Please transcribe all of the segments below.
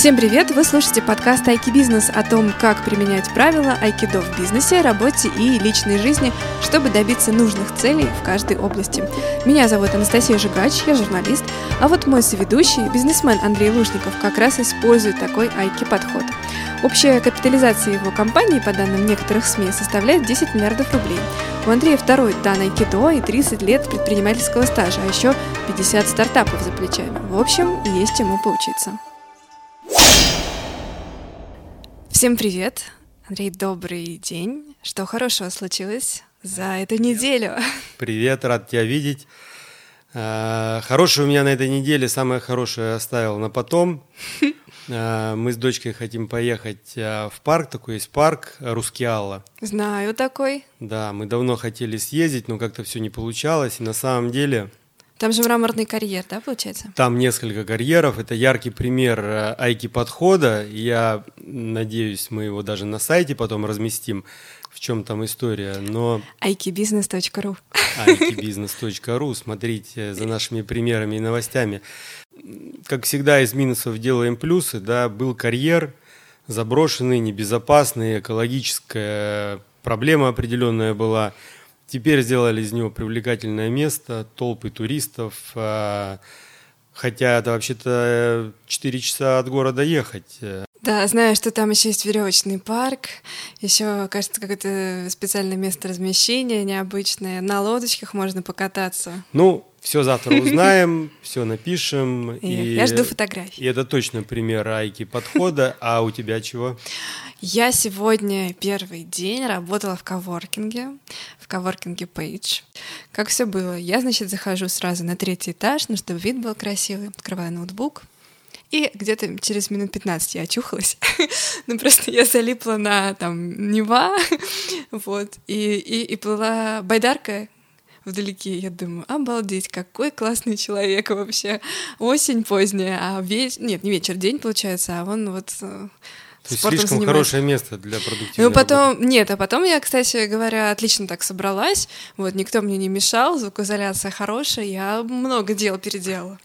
Всем привет! Вы слушаете подкаст Айки Бизнес о том, как применять правила айкидо в бизнесе, работе и личной жизни, чтобы добиться нужных целей в каждой области. Меня зовут Анастасия Жигач, я журналист, а вот мой соведущий, бизнесмен Андрей Лужников, как раз использует такой айки-подход. Общая капитализация его компании, по данным некоторых СМИ, составляет 10 миллиардов рублей. У Андрея второй дан айкидо и 30 лет предпринимательского стажа, а еще 50 стартапов за плечами. В общем, есть чему поучиться. Всем привет! Андрей, добрый день. Что хорошего случилось за эту неделю? Привет, рад тебя видеть. А, хорошее у меня на этой неделе, самое хорошее оставил на потом. А, мы с дочкой хотим поехать а, в парк, такой есть парк Рускеалла. Знаю такой. Да, мы давно хотели съездить, но как-то все не получалось. И на самом деле там же мраморный карьер, да, получается? Там несколько карьеров. Это яркий пример э, айки-подхода. Я надеюсь, мы его даже на сайте потом разместим, в чем там история. Но... aikibusiness.ru aikibusiness.ru Смотрите за нашими примерами и новостями. Как всегда, из минусов делаем плюсы. Да, был карьер, заброшенный, небезопасный, экологическая проблема определенная была – Теперь сделали из него привлекательное место, толпы туристов, а, хотя это вообще-то 4 часа от города ехать. Да, знаю, что там еще есть веревочный парк, еще, кажется, какое-то специальное место размещения необычное. На лодочках можно покататься. Ну, все завтра узнаем, все напишем. И, я жду фотографий. И это точно пример Айки подхода. А у тебя чего? Я сегодня первый день работала в коворкинге, в коворкинге Page. Как все было? Я, значит, захожу сразу на третий этаж, ну, чтобы вид был красивый, открываю ноутбук, и где-то через минут 15 я очухалась. ну, просто я залипла на там Нева, вот, и, и, и плыла байдарка вдалеке. Я думаю, обалдеть, какой классный человек вообще. Осень поздняя, а вечер... Нет, не вечер, день получается, а он вот э, то есть слишком занимаюсь. хорошее место для продуктивной Ну, потом, работы. нет, а потом я, кстати говоря, отлично так собралась, вот, никто мне не мешал, звукоизоляция хорошая, я много дел переделала.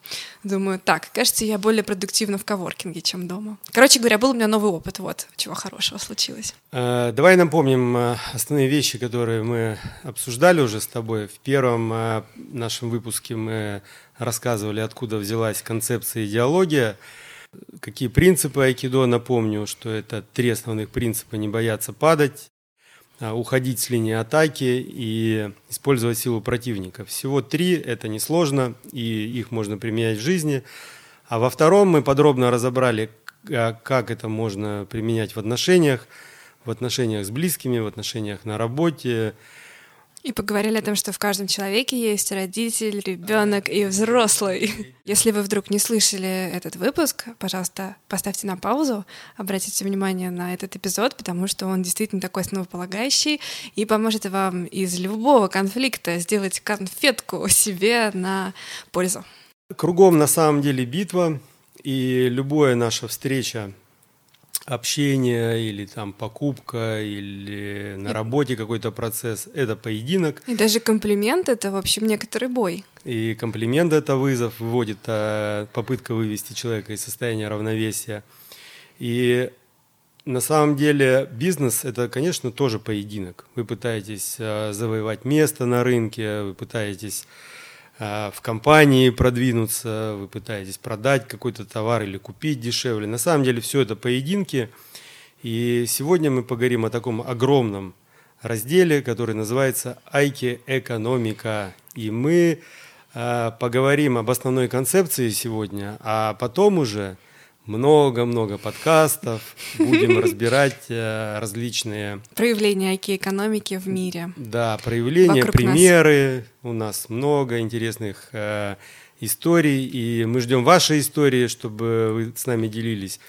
Думаю, так, кажется, я более продуктивна в коворкинге, чем дома. Короче говоря, был у меня новый опыт, вот, чего хорошего случилось. Э, давай напомним э, основные вещи, которые мы обсуждали уже с тобой. В первом э, нашем выпуске мы рассказывали, откуда взялась концепция идеология, Какие принципы айкидо, напомню, что это три основных принципа – не бояться падать, а, уходить с линии атаки и использовать силу противника. Всего три, это несложно, и их можно применять в жизни. А во втором мы подробно разобрали, а, как это можно применять в отношениях, в отношениях с близкими, в отношениях на работе, и поговорили о том, что в каждом человеке есть родитель, ребенок и взрослый. Если вы вдруг не слышали этот выпуск, пожалуйста, поставьте на паузу, обратите внимание на этот эпизод, потому что он действительно такой основополагающий и поможет вам из любого конфликта сделать конфетку себе на пользу. Кругом на самом деле битва, и любая наша встреча общение или там покупка или на работе какой-то процесс это поединок. И даже комплимент это в общем некоторый бой. И комплимент это вызов выводит а, попытка вывести человека из состояния равновесия. И на самом деле бизнес это конечно тоже поединок. Вы пытаетесь а, завоевать место на рынке вы пытаетесь в компании продвинуться, вы пытаетесь продать какой-то товар или купить дешевле. На самом деле все это поединки. И сегодня мы поговорим о таком огромном разделе, который называется «Айки экономика». И мы а, поговорим об основной концепции сегодня, а потом уже много-много подкастов, будем разбирать э, различные... Проявления IT-экономики в мире. Да, проявления, Вокруг примеры. Нас. У нас много интересных э, историй, и мы ждем ваши истории, чтобы вы с нами делились.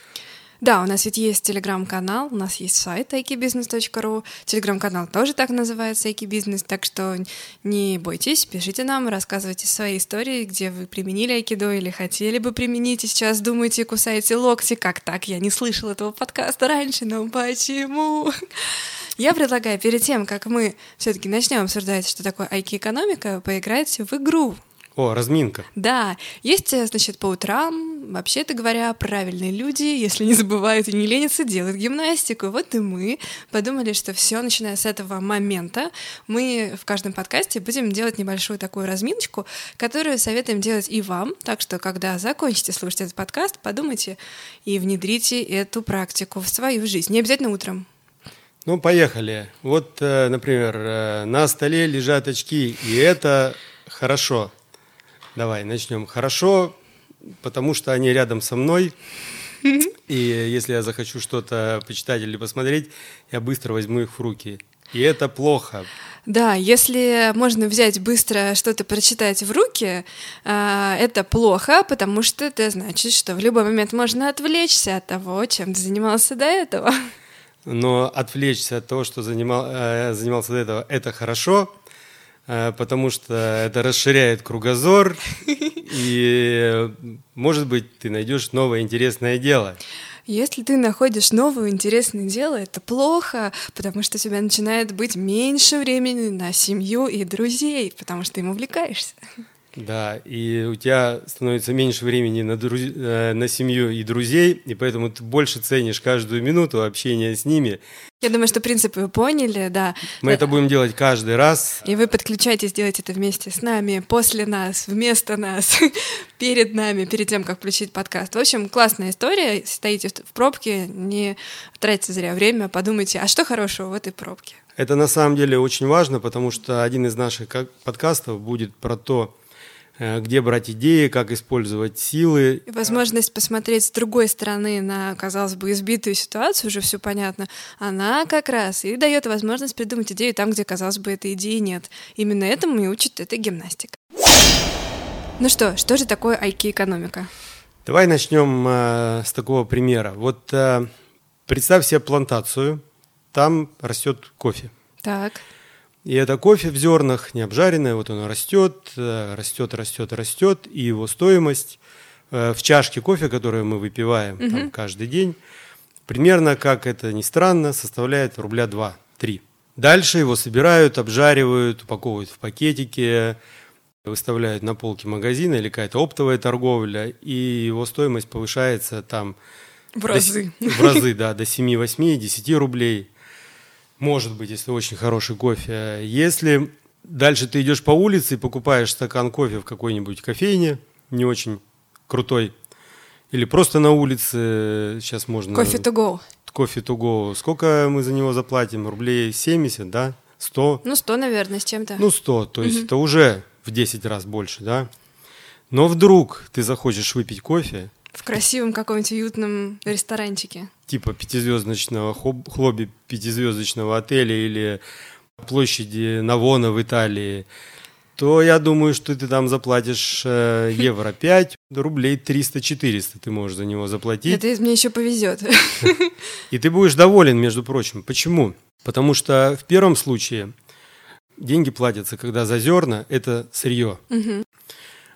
Да, у нас ведь есть телеграм-канал, у нас есть сайт aikibusiness.ru, телеграм-канал тоже так называется aikibusiness, так что не бойтесь, пишите нам, рассказывайте свои истории, где вы применили айкидо или хотели бы применить, и сейчас думаете, кусаете локти, как так, я не слышал этого подкаста раньше, но почему? Я предлагаю перед тем, как мы все-таки начнем обсуждать, что такое айки-экономика, поиграть в игру. О, разминка. Да, есть, э, значит, по утрам, вообще-то говоря, правильные люди, если не забывают и не ленятся, делают гимнастику. Вот и мы подумали, что все, начиная с этого момента, мы в каждом подкасте будем делать небольшую такую разминочку, которую советуем делать и вам. Так что, когда закончите слушать этот подкаст, подумайте и внедрите эту практику в свою жизнь. Не обязательно утром. Ну, поехали. Вот, э, например, э, на столе лежат очки, и это хорошо. Давай, начнем. Хорошо, потому что они рядом со мной. И если я захочу что-то почитать или посмотреть, я быстро возьму их в руки. И это плохо. Да, если можно взять быстро что-то прочитать в руки, а, это плохо, потому что это значит, что в любой момент можно отвлечься от того, чем ты занимался до этого. Но отвлечься от того, что занимал, э, занимался до этого, это хорошо, потому что это расширяет кругозор, и, может быть, ты найдешь новое интересное дело. Если ты находишь новое интересное дело, это плохо, потому что у тебя начинает быть меньше времени на семью и друзей, потому что им увлекаешься. Да, и у тебя становится меньше времени на, друз... Э, на семью и друзей, и поэтому ты больше ценишь каждую минуту общения с ними. Я думаю, что принципы вы поняли, да. Мы это будем делать каждый раз. И вы подключаетесь делать это вместе с нами, после нас, вместо нас, перед нами, перед тем, как включить подкаст. В общем, классная история. Стоите в пробке, не тратите зря время, подумайте, а что хорошего в этой пробке? Это на самом деле очень важно, потому что один из наших подкастов будет про то, где брать идеи, как использовать силы. Возможность посмотреть с другой стороны на, казалось бы, избитую ситуацию, уже все понятно, она как раз и дает возможность придумать идею там, где, казалось бы, этой идеи нет. Именно этому и учит эта гимнастика. Ну что, что же такое айки-экономика? Давай начнем э, с такого примера. Вот э, представь себе плантацию, там растет кофе. Так. И это кофе в зернах, не обжаренное, вот оно растет, э, растет, растет, растет, и его стоимость э, в чашке кофе, которую мы выпиваем угу. там, каждый день, примерно, как это ни странно, составляет рубля 2-3. Дальше его собирают, обжаривают, упаковывают в пакетики, выставляют на полке магазина или какая-то оптовая торговля, и его стоимость повышается там в разы. До, в разы, да, до 7, 8, 10 рублей. Может быть, если очень хороший кофе. Если дальше ты идешь по улице и покупаешь стакан кофе в какой-нибудь кофейне, не очень крутой, или просто на улице сейчас можно... Кофе to go. Кофе to go. Сколько мы за него заплатим? Рублей 70, да? 100? Ну, 100, наверное, с чем-то. Ну, 100. То есть угу. это уже в 10 раз больше, да? Но вдруг ты захочешь выпить кофе, в красивом каком-нибудь уютном ресторанчике. Типа пятизвездочного хлоби пятизвездочного отеля или площади Навона в Италии, то я думаю, что ты там заплатишь э, евро 5, рублей 300-400 ты можешь за него заплатить. Это мне еще повезет. И ты будешь доволен, между прочим. Почему? Потому что в первом случае деньги платятся, когда за зерна это сырье. Угу.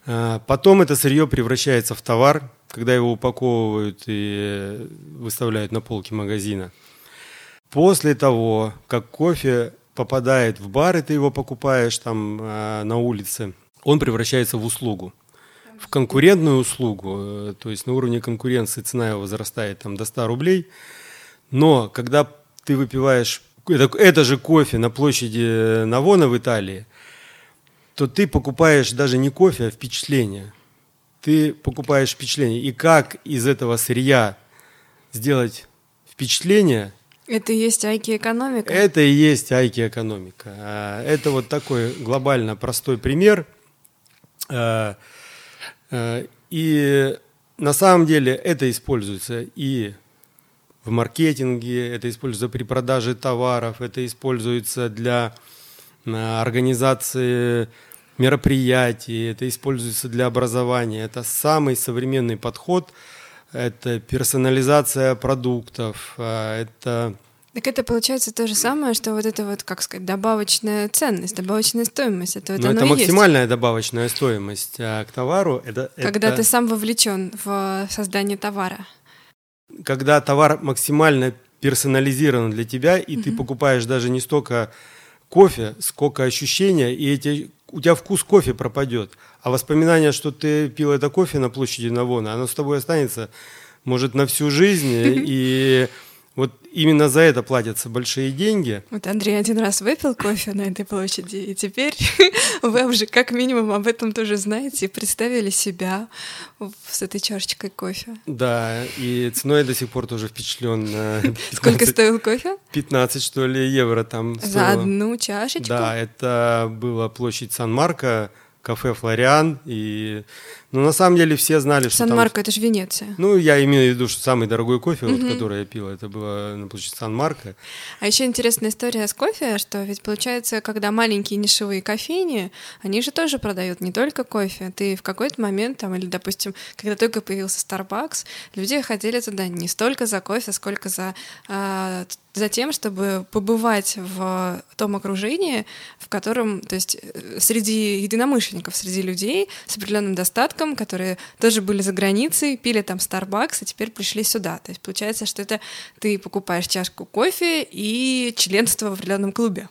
Потом это сырье превращается в товар, когда его упаковывают и выставляют на полке магазина. После того, как кофе попадает в бар, и ты его покупаешь там э, на улице, он превращается в услугу. В конкурентную услугу, э, то есть на уровне конкуренции цена его возрастает там, до 100 рублей. Но когда ты выпиваешь это, это же кофе на площади Навона в Италии, то ты покупаешь даже не кофе, а впечатление ты покупаешь впечатление. И как из этого сырья сделать впечатление? Это и есть айки-экономика? Это и есть айки-экономика. А, это вот такой глобально простой пример. А, а, и на самом деле это используется и в маркетинге, это используется при продаже товаров, это используется для организации мероприятий, это используется для образования. Это самый современный подход, это персонализация продуктов, а, это... Так это получается то же самое, что вот это вот, как сказать, добавочная ценность, добавочная стоимость. Это, вот Но это максимальная есть. добавочная стоимость а к товару. Это, Когда это... ты сам вовлечен в создание товара. Когда товар максимально персонализирован для тебя, и угу. ты покупаешь даже не столько кофе, сколько ощущения, и эти у тебя вкус кофе пропадет, а воспоминание, что ты пил это кофе на площади Навона, оно с тобой останется, может, на всю жизнь, и вот именно за это платятся большие деньги. Вот Андрей один раз выпил кофе на этой площади, и теперь вы уже как минимум об этом тоже знаете и представили себя с этой чашечкой кофе. Да, и ценой до сих пор тоже впечатлен. Сколько стоил кофе? 15, что ли, евро там стоило. За одну чашечку? Да, это была площадь Сан-Марко, кафе «Флориан», и ну, на самом деле все знали, что Сан-Марко, там... это же Венеция. Ну, я имею в виду, что самый дорогой кофе, угу. вот, который я пил, это было на площади Сан-Марко. А еще интересная история с кофе, что ведь получается, когда маленькие нишевые кофейни, они же тоже продают не только кофе. Ты в какой-то момент, там, или, допустим, когда только появился Starbucks, люди ходили туда не столько за кофе, сколько за э, за тем, чтобы побывать в том окружении, в котором, то есть э, среди единомышленников, среди людей с определенным достатком, девушкам, которые тоже были за границей, пили там Starbucks, а теперь пришли сюда. То есть получается, что это ты покупаешь чашку кофе и членство в определенном клубе.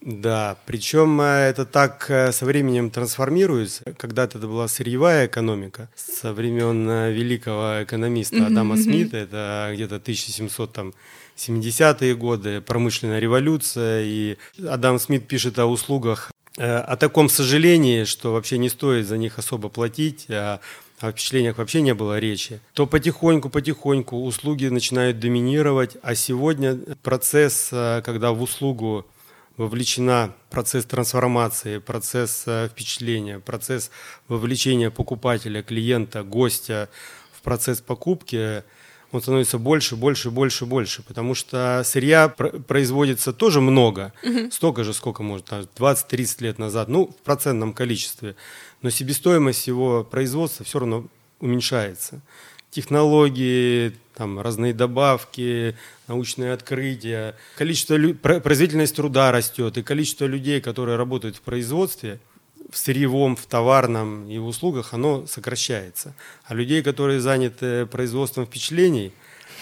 Да, причем э, это так э, со временем трансформируется. Когда-то это была сырьевая экономика со времен э, великого экономиста Адама. Смита, это где-то 1700 там 70-е годы, промышленная революция, и Адам Смит пишет о услугах о таком сожалении, что вообще не стоит за них особо платить, а о впечатлениях вообще не было речи, то потихоньку-потихоньку услуги начинают доминировать, а сегодня процесс, э, когда в услугу вовлечена процесс трансформации, процесс э, впечатления, процесс вовлечения покупателя, клиента, гостя в процесс покупки – он становится больше, больше, больше, больше, потому что сырья производится тоже много, угу. столько же, сколько может, 20-30 лет назад, ну, в процентном количестве, но себестоимость его производства все равно уменьшается. Технологии, там, разные добавки, научные открытия, количество, производительность труда растет, и количество людей, которые работают в производстве – в сырьевом, в товарном и в услугах, оно сокращается. А людей, которые заняты производством впечатлений,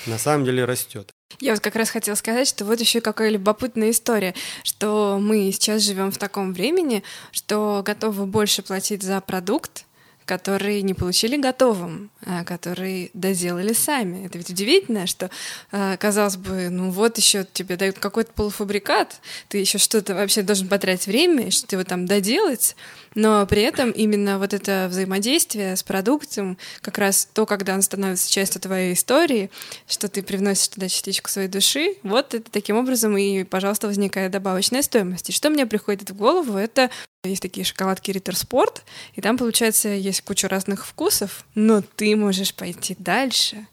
на самом деле растет. Я вот как раз хотела сказать, что вот еще какая любопытная история, что мы сейчас живем в таком времени, что готовы больше платить за продукт, который не получили готовым, а который доделали сами. Это ведь удивительно, что, а, казалось бы, ну вот еще тебе дают какой-то полуфабрикат, ты еще что-то вообще должен потратить время, что его там доделать, но при этом именно вот это взаимодействие с продуктом, как раз то, когда он становится частью твоей истории, что ты привносишь туда частичку своей души, вот это таким образом и, пожалуйста, возникает добавочная стоимость. И что мне приходит в голову, это есть такие шоколадки Ritter Sport, и там, получается, есть куча разных вкусов, но ты можешь пойти дальше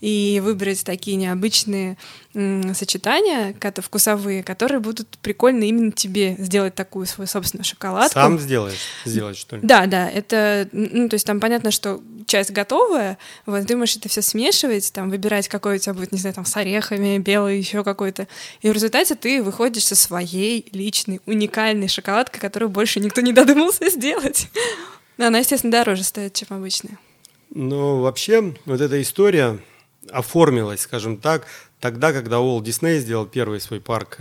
и выбрать такие необычные сочетания, как вкусовые, которые будут прикольно именно тебе сделать такую свою собственную шоколадку. Сам сделаешь, сделать что ли? Да, да, это, ну, то есть там понятно, что часть готовая, вот ты можешь это все смешивать, там выбирать, какой у тебя будет, не знаю, там с орехами, белый, еще какой-то, и в результате ты выходишь со своей личной, уникальной шоколадкой, которую больше никто не додумался сделать. Но она, естественно, дороже стоит, чем обычная. Ну, вообще, вот эта история оформилась, скажем так, тогда, когда Уолт Дисней сделал первый свой парк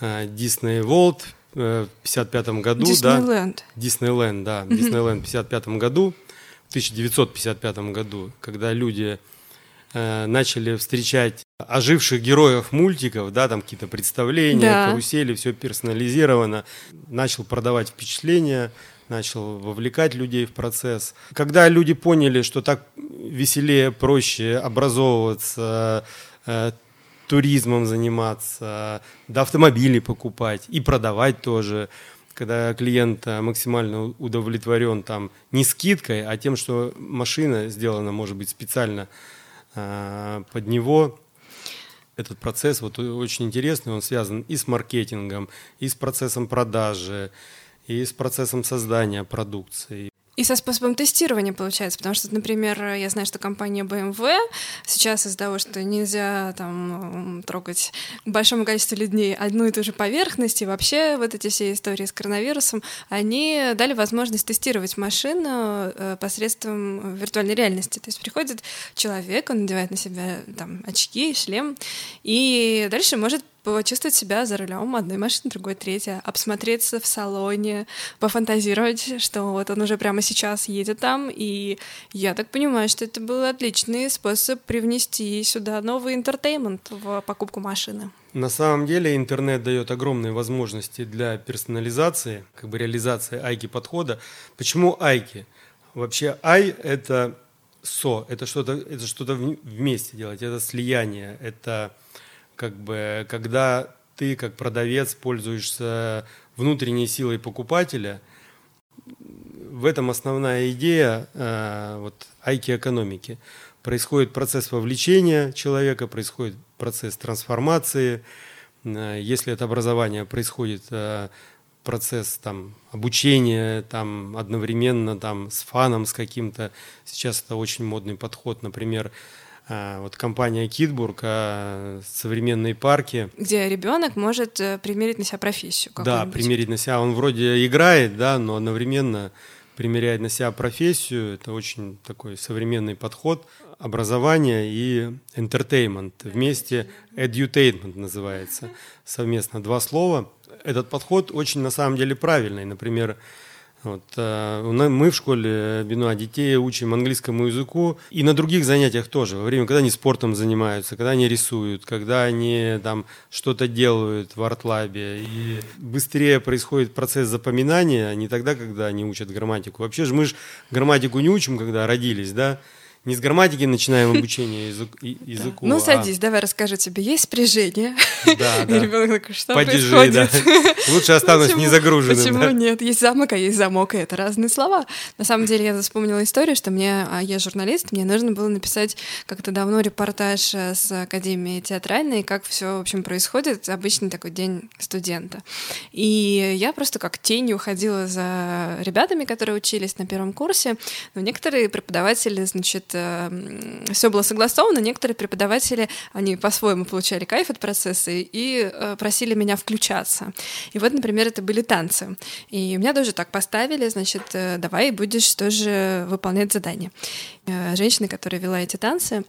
Дисней э, Волт э, в 55 году. Диснейленд. Да, Диснейленд, да. Диснейленд в 55 году, в 1955 году, когда люди э, начали встречать оживших героев мультиков, да, там какие-то представления, да. карусели, все персонализировано, начал продавать впечатления, начал вовлекать людей в процесс. Когда люди поняли, что так веселее, проще образовываться, Э, туризмом заниматься, да, автомобили покупать и продавать тоже. Когда клиент э, максимально удовлетворен там не скидкой, а тем, что машина сделана, может быть, специально э, под него, этот процесс вот очень интересный, он связан и с маркетингом, и с процессом продажи, и с процессом создания продукции. И со способом тестирования получается, потому что, например, я знаю, что компания BMW сейчас из-за того, что нельзя там трогать большому количеству людей одну и ту же поверхность, и вообще вот эти все истории с коронавирусом, они дали возможность тестировать машину э, посредством виртуальной реальности. То есть приходит человек, он надевает на себя там очки, шлем, и дальше может почувствовать себя за рулем одной машины, другой, третьей, обсмотреться в салоне, пофантазировать, что вот он уже прямо сейчас едет там, и я так понимаю, что это был отличный способ привнести сюда новый интертеймент в покупку машины. На самом деле интернет дает огромные возможности для персонализации, как бы реализации айки подхода. Почему айки? Вообще ай это со, это что-то, это что-то вместе делать, это слияние, это как бы, когда ты как продавец пользуешься внутренней силой покупателя, в этом основная идея э, вот айки экономики. Происходит процесс вовлечения человека, происходит процесс трансформации. Э, если это образование, происходит э, процесс там, обучения там, одновременно там, с фаном, с каким-то. Сейчас это очень модный подход. Например, вот компания Китбург, а, современные парки. Где ребенок может э, примерить на себя профессию. Да, примерить на себя. Он вроде играет, да, но одновременно примеряет на себя профессию. Это очень такой современный подход. Образование и entertainment. Вместе edutainment называется. Совместно два слова. Этот подход очень на самом деле правильный. Например, вот, э, мы в школе Бенуа детей учим английскому языку и на других занятиях тоже. Во время, когда они спортом занимаются, когда они рисуют, когда они там что-то делают в артлабе. И быстрее происходит процесс запоминания, а не тогда, когда они учат грамматику. Вообще же мы же грамматику не учим, когда родились, да? Не с грамматики начинаем обучение языку. Ну, а садись, давай расскажу тебе. Есть спряжение? Да, да. ребенок такой, что происходит? Да. Лучше останусь не загруженным. Почему нет? Есть замок, а есть замок, и это разные слова. На самом деле, я вспомнила историю, что мне, а я журналист, мне нужно было написать как-то давно репортаж э, с Академией театральной, как все, в общем, происходит, обычный такой день студента. И я просто как тенью ходила за ребятами, которые учились на первом курсе, но некоторые преподаватели, значит, все было согласовано. Некоторые преподаватели, они по-своему получали кайф от процесса и э, просили меня включаться. И вот, например, это были танцы. И меня тоже так поставили, значит, э, давай будешь тоже выполнять задание. Э, женщина, которая вела эти танцы,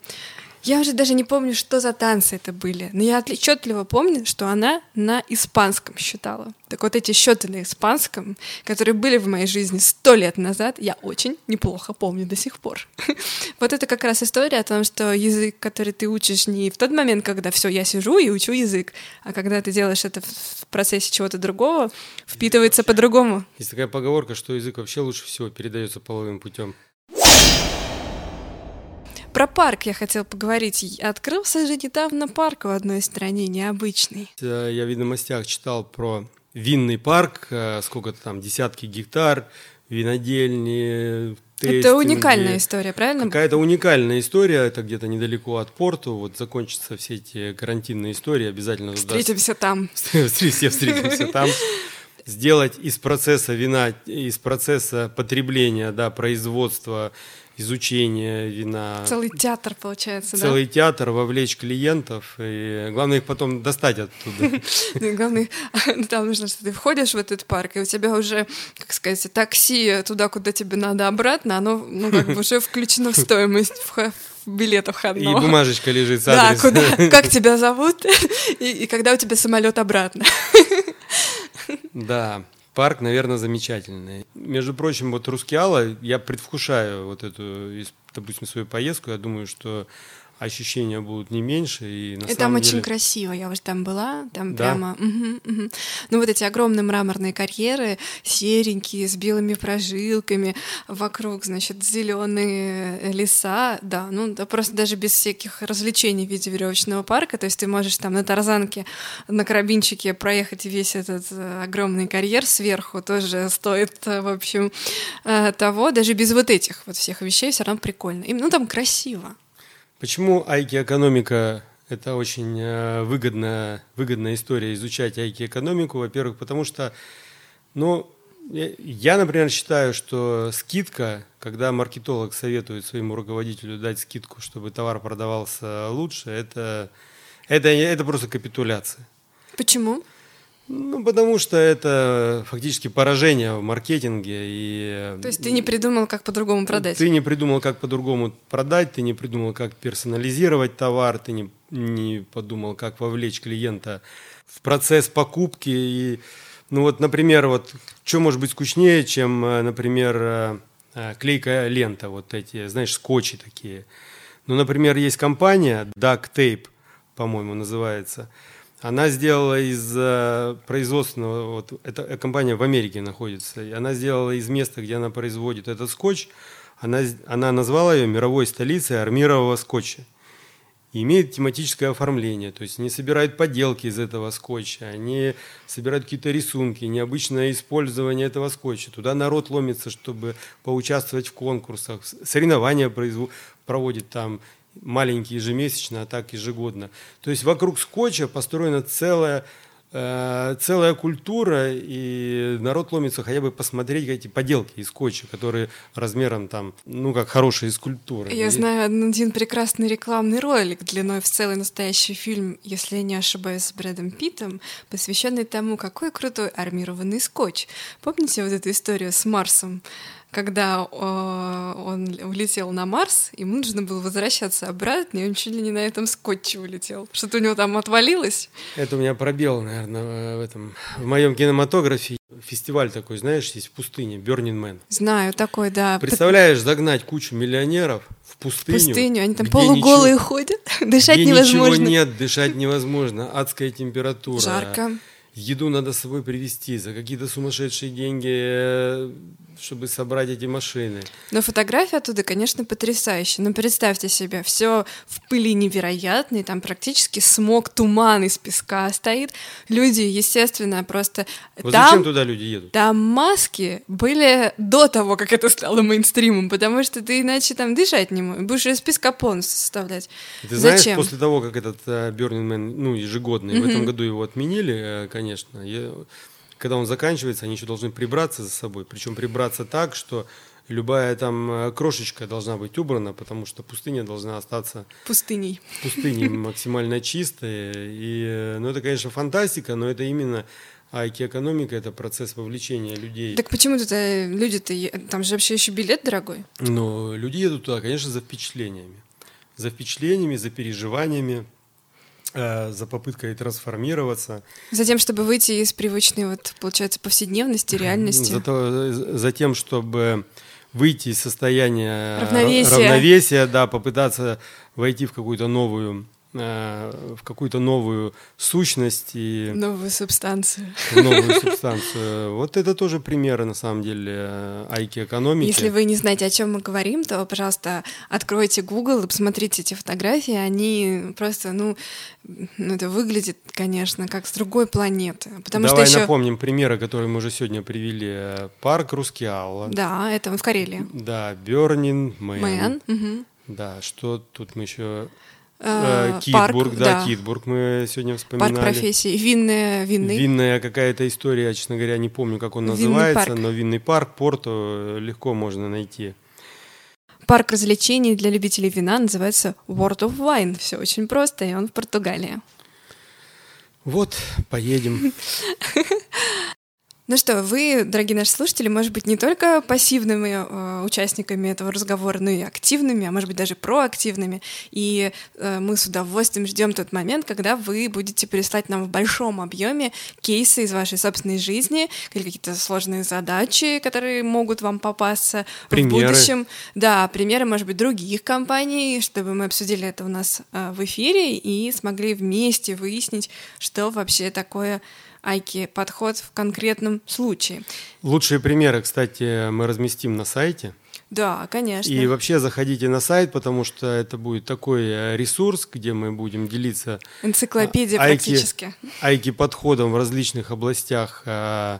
я уже даже не помню, что за танцы это были, но я отчетливо помню, что она на испанском считала. Так вот эти счеты на испанском, которые были в моей жизни сто лет назад, я очень неплохо помню до сих пор. Вот это как раз история о том, что язык, который ты учишь не в тот момент, когда все, я сижу и учу язык, а когда ты делаешь это в процессе чего-то другого, впитывается по-другому. Есть такая поговорка, что язык вообще лучше всего передается половым путем. Про парк я хотел поговорить. Открылся же недавно парк в одной стране, необычный. Я в ведомостях читал про винный парк, э, сколько-то там, десятки гектар, винодельни, это уникальная история, правильно? Какая-то уникальная история, это где-то недалеко от порту, вот закончатся все эти карантинные истории, обязательно Встретимся там. Все встретимся там. Сделать из процесса вина, из процесса потребления, да, производства изучение вина. Целый театр, получается, Целый да? театр, вовлечь клиентов, и главное их потом достать оттуда. Главное, там нужно, что ты входишь в этот парк, и у тебя уже, как сказать, такси туда, куда тебе надо обратно, оно, ну, как бы уже включено в стоимость билета входного. И бумажечка лежит с. Да, куда, как тебя зовут, и, и когда у тебя самолет обратно. Да. Парк, наверное, замечательный. Между прочим, вот Рускеала, я предвкушаю вот эту, допустим, свою поездку. Я думаю, что ощущения будут не меньше. И, на и там очень красиво, я уже там была, там да? прямо... Угу, угу. Ну вот эти огромные мраморные карьеры, серенькие, с белыми прожилками, вокруг, значит, зеленые леса, да, ну да, просто даже без всяких развлечений в виде веревочного парка, то есть ты можешь там на тарзанке, на карабинчике проехать весь этот э, огромный карьер сверху, тоже стоит, э, в общем, э, того, даже без вот этих вот всех вещей все равно прикольно. И, ну там красиво. Почему айки-экономика – это очень э, выгодная, выгодная история изучать айки-экономику? Во-первых, потому что, ну, я, например, считаю, что скидка, когда маркетолог советует своему руководителю дать скидку, чтобы товар продавался лучше, это, это, это просто капитуляция. Почему? Ну, потому что это фактически поражение в маркетинге. И То есть ты не придумал, как по-другому продать? Ты не придумал, как по-другому продать, ты не придумал, как персонализировать товар, ты не, не подумал, как вовлечь клиента в процесс покупки. И, ну вот, например, вот, что может быть скучнее, чем, э, например, э, э, клейкая лента, вот эти, знаешь, скотчи такие. Ну, например, есть компания Duct Tape, по-моему, называется – она сделала из э, производственного, вот эта компания в Америке находится, и она сделала из места, где она производит этот скотч, она, она назвала ее мировой столицей армирового скотча. И имеет тематическое оформление, то есть они собирают поделки из этого скотча, они собирают какие-то рисунки, необычное использование этого скотча. Туда народ ломится, чтобы поучаствовать в конкурсах, соревнования производят, проводит там маленький ежемесячно, а так ежегодно. То есть вокруг скотча построена целая э, целая культура, и народ ломится хотя бы посмотреть эти поделки из скотча, которые размером там, ну, как хорошие скульптуры. Я и... знаю один прекрасный рекламный ролик длиной в целый настоящий фильм, если я не ошибаюсь, с Брэдом Питтом, посвященный тому, какой крутой армированный скотч. Помните вот эту историю с Марсом? Когда он улетел на Марс, ему нужно было возвращаться обратно, и он чуть ли не на этом скотче улетел. Что-то у него там отвалилось. Это у меня пробел, наверное, в этом в моем кинематографе. Фестиваль такой, знаешь, есть в пустыне, Burning Man. Знаю, такой, да. Представляешь, загнать кучу миллионеров в пустыню. В пустыню, они там полуголые ничего, ходят, дышать где невозможно. ничего нет, дышать невозможно, адская температура. Жарко еду надо с собой привезти за какие-то сумасшедшие деньги, э, чтобы собрать эти машины. Но фотография оттуда, конечно, потрясающая. Но представьте себе, все в пыли невероятной, там практически смог, туман из песка стоит. Люди, естественно, просто... Вот там, зачем туда люди едут? Там маски были до того, как это стало мейнстримом, потому что ты иначе там дышать не можешь, будешь из песка полностью составлять. Ты знаешь, зачем? после того, как этот uh, Burning Man, ну, ежегодный, mm-hmm. в этом году его отменили, конечно, конечно. Я, когда он заканчивается, они еще должны прибраться за собой. Причем прибраться так, что любая там э, крошечка должна быть убрана, потому что пустыня должна остаться пустыней. Пустыней максимально чистой. И, э, ну, это, конечно, фантастика, но это именно айки-экономика – это процесс вовлечения людей. Так почему тут люди-то, там же вообще еще билет дорогой? Ну, люди едут туда, конечно, за впечатлениями. За впечатлениями, за переживаниями. Э, за попыткой трансформироваться. За тем, чтобы выйти из привычной, вот, получается, повседневности, реальности. За, то, за тем, чтобы выйти из состояния равновесия. равновесия, да, попытаться войти в какую-то новую Э, в какую-то новую сущность и новую субстанцию. Новую субстанцию. Вот это тоже примеры на самом деле айки экономики. Если вы не знаете, о чем мы говорим, то, пожалуйста, откройте Google и посмотрите эти фотографии. Они просто, ну, ну это выглядит, конечно, как с другой планеты. Потому Давай что еще... напомним примеры, которые мы уже сегодня привели. Парк Рускеала. Да, это в Карелии. Да, Burning Man. Man. Угу. Да, что тут мы еще Э, э, Кидбург, парк, да, да, Кидбург мы сегодня вспоминали. Парк профессии. Винная, винный. Винная какая-то история, я, честно говоря, не помню, как он называется, винный но винный парк, Порту легко можно найти. Парк развлечений для любителей вина называется World of Wine. Все очень просто, и он в Португалии. Вот, поедем. Ну что, вы, дорогие наши слушатели, может быть, не только пассивными э, участниками этого разговора, но и активными, а может быть, даже проактивными. И э, мы с удовольствием ждем тот момент, когда вы будете прислать нам в большом объеме кейсы из вашей собственной жизни или какие-то сложные задачи, которые могут вам попасться примеры. в будущем. Да, примеры, может быть, других компаний, чтобы мы обсудили это у нас э, в эфире и смогли вместе выяснить, что вообще такое Айки подход в конкретном случае. Лучшие примеры, кстати, мы разместим на сайте. Да, конечно. И вообще заходите на сайт, потому что это будет такой э, ресурс, где мы будем делиться энциклопедия айки, практически айки подходом в различных областях э,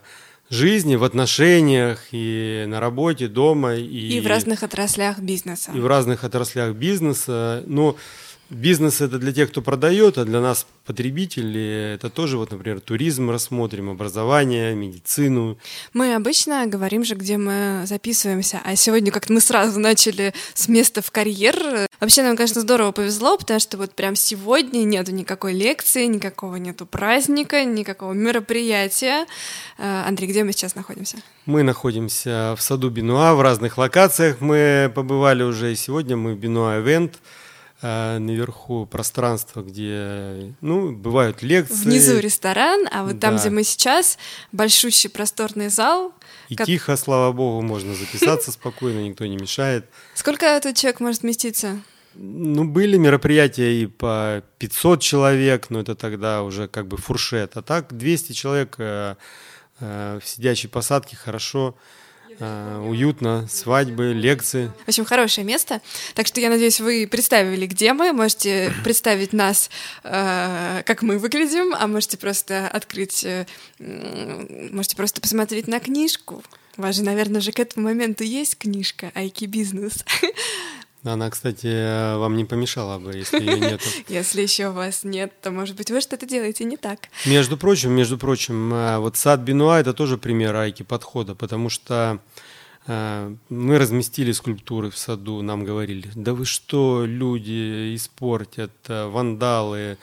жизни, в отношениях и на работе, дома и и в разных отраслях бизнеса. И в разных отраслях бизнеса. Но бизнес это для тех, кто продает, а для нас потребители это тоже вот, например, туризм рассмотрим, образование, медицину. Мы обычно говорим же, где мы записываемся, а сегодня как-то мы сразу начали с места в карьер. Вообще нам, конечно, здорово повезло, потому что вот прям сегодня нету никакой лекции, никакого нету праздника, никакого мероприятия. Э, Андрей, где мы сейчас находимся? Мы находимся в саду Бенуа, в разных локациях мы побывали уже, и сегодня мы в Бенуа Event, э, наверху пространство, где, ну, бывают лекции. Внизу ресторан, а вот там, да. где мы сейчас, большущий просторный зал. И как... тихо, слава богу, можно записаться спокойно, никто не мешает. Сколько тут человек может вместиться? Ну, были мероприятия и по 500 человек, но это тогда уже как бы фуршет. А так 200 человек э, Э, в сидячей посадке хорошо, э, уютно, свадьбы, лекции. В общем, хорошее место. Так что я надеюсь, вы представили, где мы. Можете представить нас, э, как мы выглядим, а можете просто открыть, можете просто посмотреть на книжку. У вас же, наверное, же к этому моменту есть книжка «Айки бизнес». Она, кстати, вам не помешала бы, если ее нет. Если еще вас нет, то, может быть, вы что-то делаете не так. Между прочим, между прочим, э, вот сад Бенуа – это тоже пример айки подхода, потому что э, мы разместили скульптуры в саду, нам говорили, да вы что, люди испортят, э, вандалы,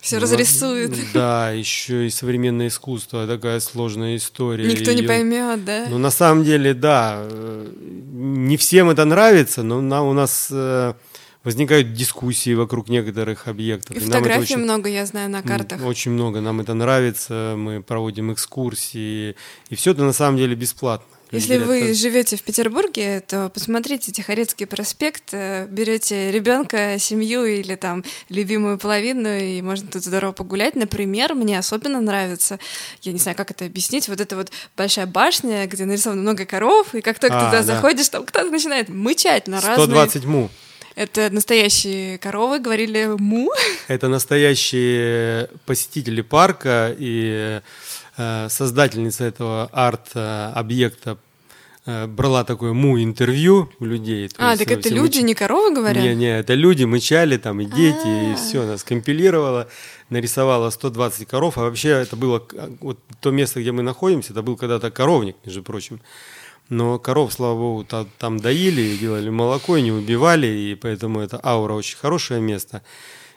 все разрисует. Да, еще и современное искусство, такая сложная история. Никто не поймет, да? Ну, на самом деле, да. Не всем это нравится, но на, у нас э, возникают дискуссии вокруг некоторых объектов. И, и фотографий очень, много, я знаю, на картах. Очень много. Нам это нравится, мы проводим экскурсии. И все это на самом деле бесплатно. Если вы живете в Петербурге, то посмотрите Тихорецкий проспект, э, берете ребенка, семью или там любимую половину, и можно тут здорово погулять. Например, мне особенно нравится, я не знаю, как это объяснить, вот эта вот большая башня, где нарисовано много коров, и как только а, туда да. заходишь, там кто-то начинает мычать на 120 разные... 120 му. Это настоящие коровы, говорили му. Это настоящие посетители парка, и создательница этого арт-объекта э, брала такое му-интервью у людей. а, так это люди, не коровы говорят? Не, не, это люди мычали, там и дети, А-а-а. и все, она скомпилировала, нарисовала 120 коров, а вообще это было, вот то место, где мы находимся, это был когда-то коровник, между прочим. Но коров, слава богу, там доили, делали молоко, и не убивали, и поэтому это аура очень хорошее место.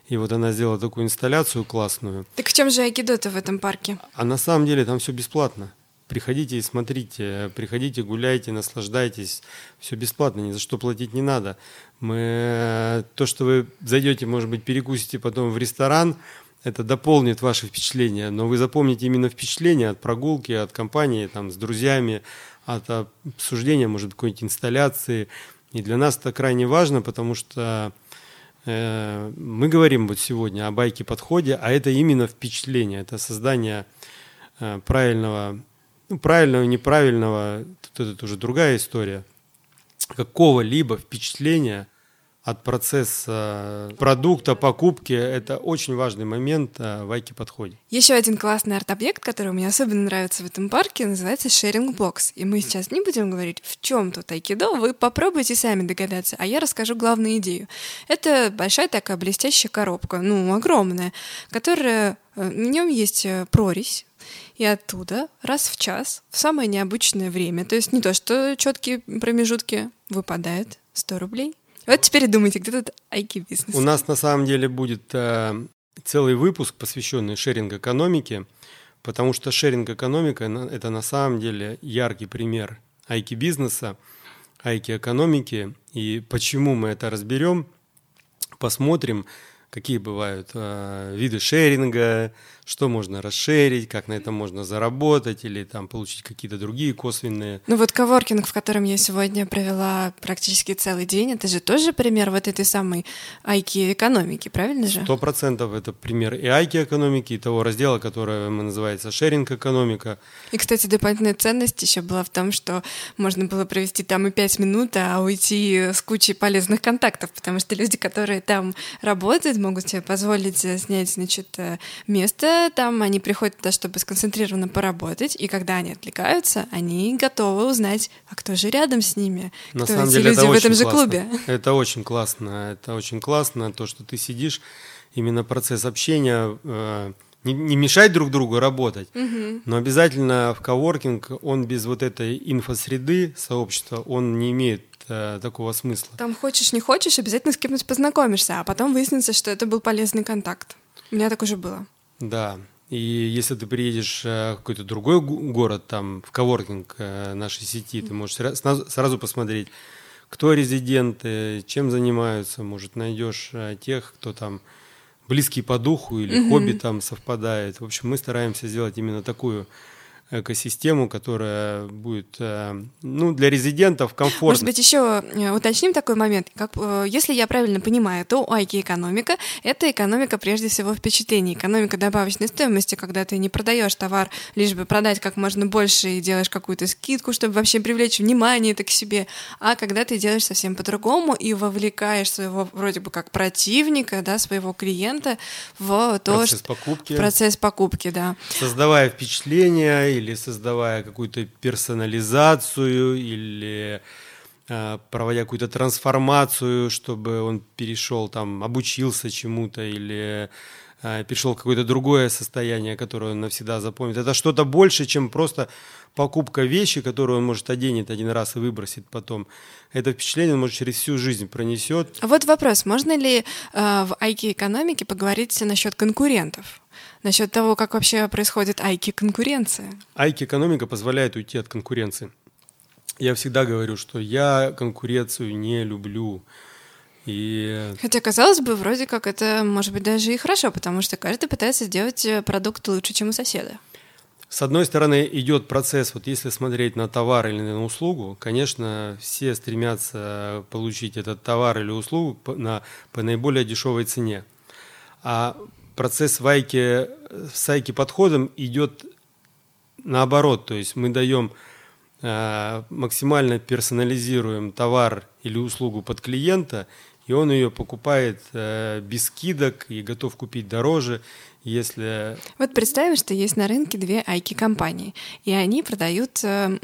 И вот она сделала такую инсталляцию классную. Так в чем же айкидо-то в этом парке? А на самом деле там все бесплатно. Приходите и смотрите, приходите, гуляйте, наслаждайтесь. Все бесплатно, ни за что платить не надо. Мы то, что вы зайдете, может быть, перекусите потом в ресторан, это дополнит ваши впечатления, но вы запомните именно впечатления от прогулки, от компании, там, с друзьями, от обсуждения, может, какой-нибудь инсталляции. И для нас это крайне важно, потому что Э, мы говорим вот сегодня о байке подходе, а это именно впечатление, это создание э, правильного, ну, правильного, неправильного, тут это уже другая история, какого-либо впечатления от процесса продукта, покупки. Это очень важный момент э, в Айке подходе. Еще один классный арт-объект, который мне особенно нравится в этом парке, называется Sharing Box. И мы сейчас не будем говорить, в чем тут айкидо, вы попробуйте сами догадаться, а я расскажу главную идею. Это большая такая блестящая коробка, ну, огромная, которая... Э, в нем есть э, прорезь, и оттуда раз в час, в самое необычное время, то есть не то, что четкие промежутки, выпадает 100 рублей. Вот теперь думайте, где тут айки-бизнес? У нас на самом деле будет э, целый выпуск, посвященный шеринг-экономике, потому что шеринг-экономика – это на самом деле яркий пример айки-бизнеса, айки-экономики. И почему мы это разберем, посмотрим, какие бывают э, виды шеринга, что можно расширить, как на этом можно заработать или там получить какие-то другие косвенные. Ну вот коворкинг, в котором я сегодня провела практически целый день, это же тоже пример вот этой самой айки экономики, правильно же? Сто процентов это пример и айки экономики, и того раздела, который называется шеринг экономика. И, кстати, дополнительная ценность еще была в том, что можно было провести там и пять минут, а уйти с кучей полезных контактов, потому что люди, которые там работают, могут себе позволить снять, значит, место там, они приходят туда, чтобы сконцентрированно поработать, и когда они отвлекаются, они готовы узнать, а кто же рядом с ними, На кто самом эти деле люди это в очень этом же классно. клубе. Это очень классно, это очень классно, то, что ты сидишь, именно процесс общения, э, не, не мешать друг другу работать, но обязательно в коворкинг, он без вот этой инфосреды, сообщества, он не имеет э, такого смысла. Там хочешь, не хочешь, обязательно с кем-нибудь познакомишься, а потом выяснится, что это был полезный контакт. У меня так уже было. Да. И если ты приедешь э, в какой-то другой город, там, в коворкинг э, нашей сети, ты можешь сра- сразу, сразу посмотреть, кто резиденты, чем занимаются, может, найдешь э, тех, кто там близкий по духу или Мгм. хобби там совпадает. В общем, мы стараемся сделать именно такую экосистему, которая будет, э, ну, для резидентов комфортно. Может быть, еще э, уточним такой момент. Как, э, если я правильно понимаю, то Айки экономика — это экономика прежде всего впечатлений, экономика добавочной стоимости, когда ты не продаешь товар, лишь бы продать как можно больше и делаешь какую-то скидку, чтобы вообще привлечь внимание это к себе, а когда ты делаешь совсем по-другому и вовлекаешь своего вроде бы как противника, да, своего клиента в то, Процесс что... покупки. в процесс покупки, да. создавая впечатление или создавая какую-то персонализацию или э, проводя какую-то трансформацию, чтобы он перешел там, обучился чему-то или э, перешел в какое-то другое состояние, которое он навсегда запомнит. Это что-то больше, чем просто покупка вещи, которую он может оденет один раз и выбросит потом. Это впечатление он может через всю жизнь пронесет. Вот вопрос, можно ли э, в айки-экономике поговорить насчет конкурентов? Насчет того, как вообще происходит айки-конкуренция? Айки-экономика позволяет уйти от конкуренции. Я всегда говорю, что я конкуренцию не люблю. И Хотя, казалось бы, вроде как это может быть даже и хорошо, потому что каждый пытается сделать э, продукт лучше, чем у соседа. с одной стороны идет процесс, вот если смотреть на товар или на услугу, конечно, все стремятся получить этот товар или услугу по, на, по наиболее дешевой цене. А процесс в Айке, с Айки подходом идет наоборот, то есть мы даем э, максимально персонализируем товар или услугу под клиента, и он ее покупает э, без скидок и готов купить дороже, если Вот представим, что есть на рынке две айки-компании, и они продают э,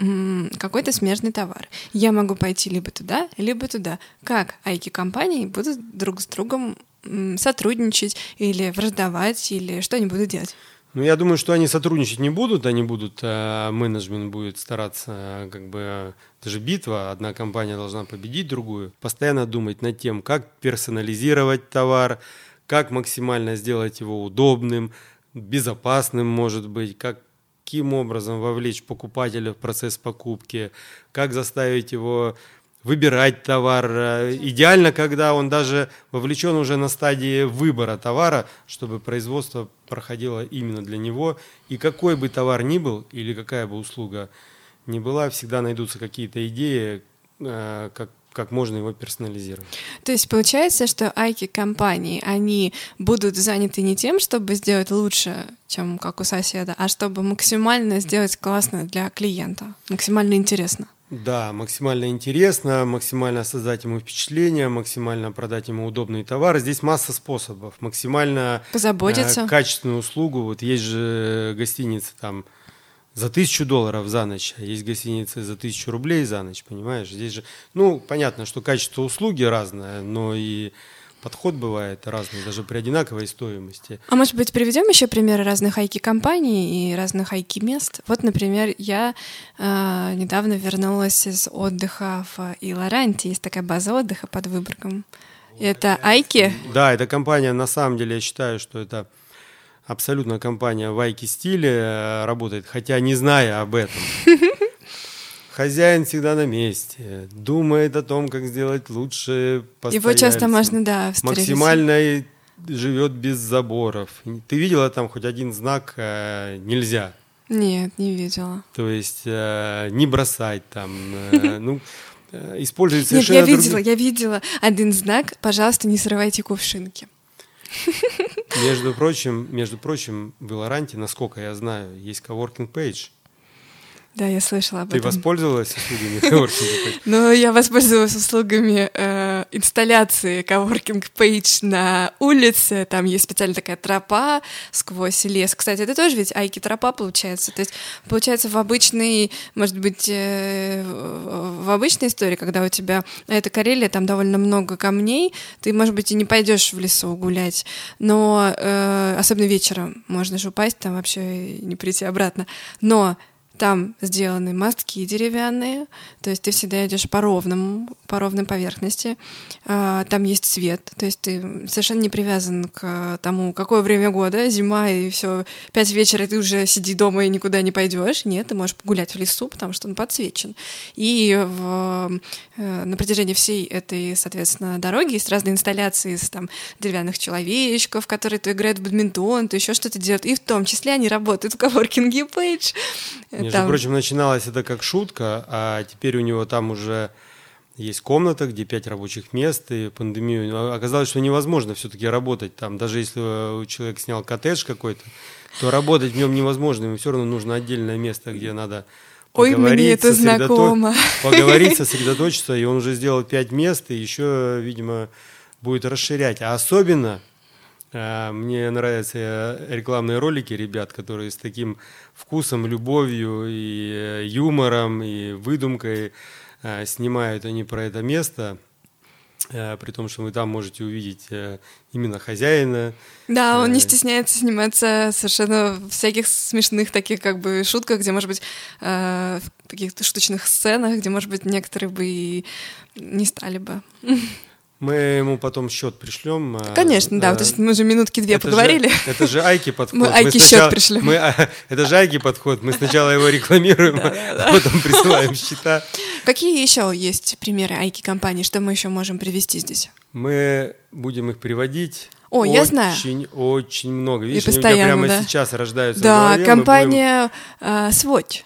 какой-то смежный товар. Я могу пойти либо туда, либо туда. Как айки-компании будут друг с другом сотрудничать или враждовать, или что они будут делать? Ну, я думаю, что они сотрудничать не будут, они будут, э, менеджмент будет стараться, как бы, э, это же битва, одна компания должна победить другую, постоянно думать над тем, как персонализировать товар, как максимально сделать его удобным, безопасным, может быть, как каким образом вовлечь покупателя в процесс покупки, как заставить его выбирать товар. Э, Идеально, когда он даже вовлечен уже на стадии выбора товара, чтобы производство проходило именно для него. И какой бы товар ни был или какая бы услуга ни была, всегда найдутся какие-то идеи, э, как, как можно его персонализировать. То есть получается, что айки-компании, они будут заняты не тем, чтобы сделать лучше, чем как у соседа, а чтобы максимально сделать классно для клиента, максимально интересно. Да, максимально интересно, максимально создать ему впечатление, максимально продать ему удобный товар. Здесь масса способов. Максимально Позаботиться. э, качественную услугу. Вот есть же гостиницы там за тысячу долларов за ночь, а есть гостиницы за тысячу рублей за ночь, понимаешь? Здесь же, ну, понятно, что качество услуги разное, но и подход бывает разный, даже при одинаковой стоимости. А может быть, приведем еще примеры разных айки-компаний и разных айки-мест? Вот, например, я э, недавно вернулась из отдыха в Илоранте. Есть такая база отдыха под Выборгом. Это айки. Да, эта компания, на самом деле, я считаю, что это абсолютно компания в айки стиле э, работает, хотя не зная об этом. Хозяин всегда на месте, думает о том, как сделать лучше Его часто можно, да, встретить. Максимально живет без заборов. Ты видела там хоть один знак э, «нельзя»? Нет, не видела. То есть э, не бросать там, ну, использовать Нет, совершенно я другие- видела, я видела один знак. Пожалуйста, не срывайте кувшинки. Между прочим, между прочим, в Илоранте, насколько я знаю, есть coworking page. Да, я слышала об Ты этом. воспользовалась услугами coworking page? Но я воспользовалась услугами э, инсталляции Coworking Page на улице, там есть специально такая тропа сквозь лес. Кстати, это тоже ведь айки-тропа получается. То есть, получается, в обычной, может быть, э, в обычной истории, когда у тебя это Карелия, там довольно много камней, ты, может быть, и не пойдешь в лесу гулять, но э, особенно вечером можно же упасть, там вообще не прийти обратно. Но там сделаны мостки деревянные, то есть ты всегда идешь по ровному, по ровной поверхности. А, там есть свет, то есть ты совершенно не привязан к тому, какое время года, зима и все, пять вечера ты уже сиди дома и никуда не пойдешь. Нет, ты можешь погулять в лесу, потому что он подсвечен. И в, э, на протяжении всей этой, соответственно, дороги есть разные инсталляции из там деревянных человечков, которые то играют в бадминтон, то еще что-то делают. И в том числе они работают в коворкинге Page. Между там... прочим, начиналось это как шутка, а теперь у него там уже есть комната, где пять рабочих мест, и пандемию ну, оказалось, что невозможно все-таки работать там. Даже если человек снял коттедж какой-то, то работать в нем невозможно, ему все равно нужно отдельное место, где надо Ой, мне это знакомо. Поговорить, сосредоточиться, и он уже сделал пять мест, и еще, видимо, будет расширять. А особенно мне нравятся э, рекламные ролики ребят, которые с таким вкусом, любовью и э, юмором и выдумкой э, снимают они про это место. При том, что вы там можете увидеть именно хозяина. Да, он не стесняется сниматься совершенно всяких смешных таких как бы шутках, где, может быть, в каких-то штучных сценах, где, может быть, некоторые бы и не стали бы. Мы ему потом счет пришлем. А, Конечно, да. А, то есть мы уже минутки две это поговорили. Же, это же Айки подход. Мы Айки счет пришлем. Мы, а, это же Айки подход. Мы сначала его рекламируем, а потом присылаем счета. Какие еще есть примеры Айки компаний? Что мы еще можем привести здесь? Мы будем их приводить. О, очень, я знаю. Очень, очень много. Видишь, И постоянно, прямо да. сейчас рождаются Да, компания будем... э, Swatch.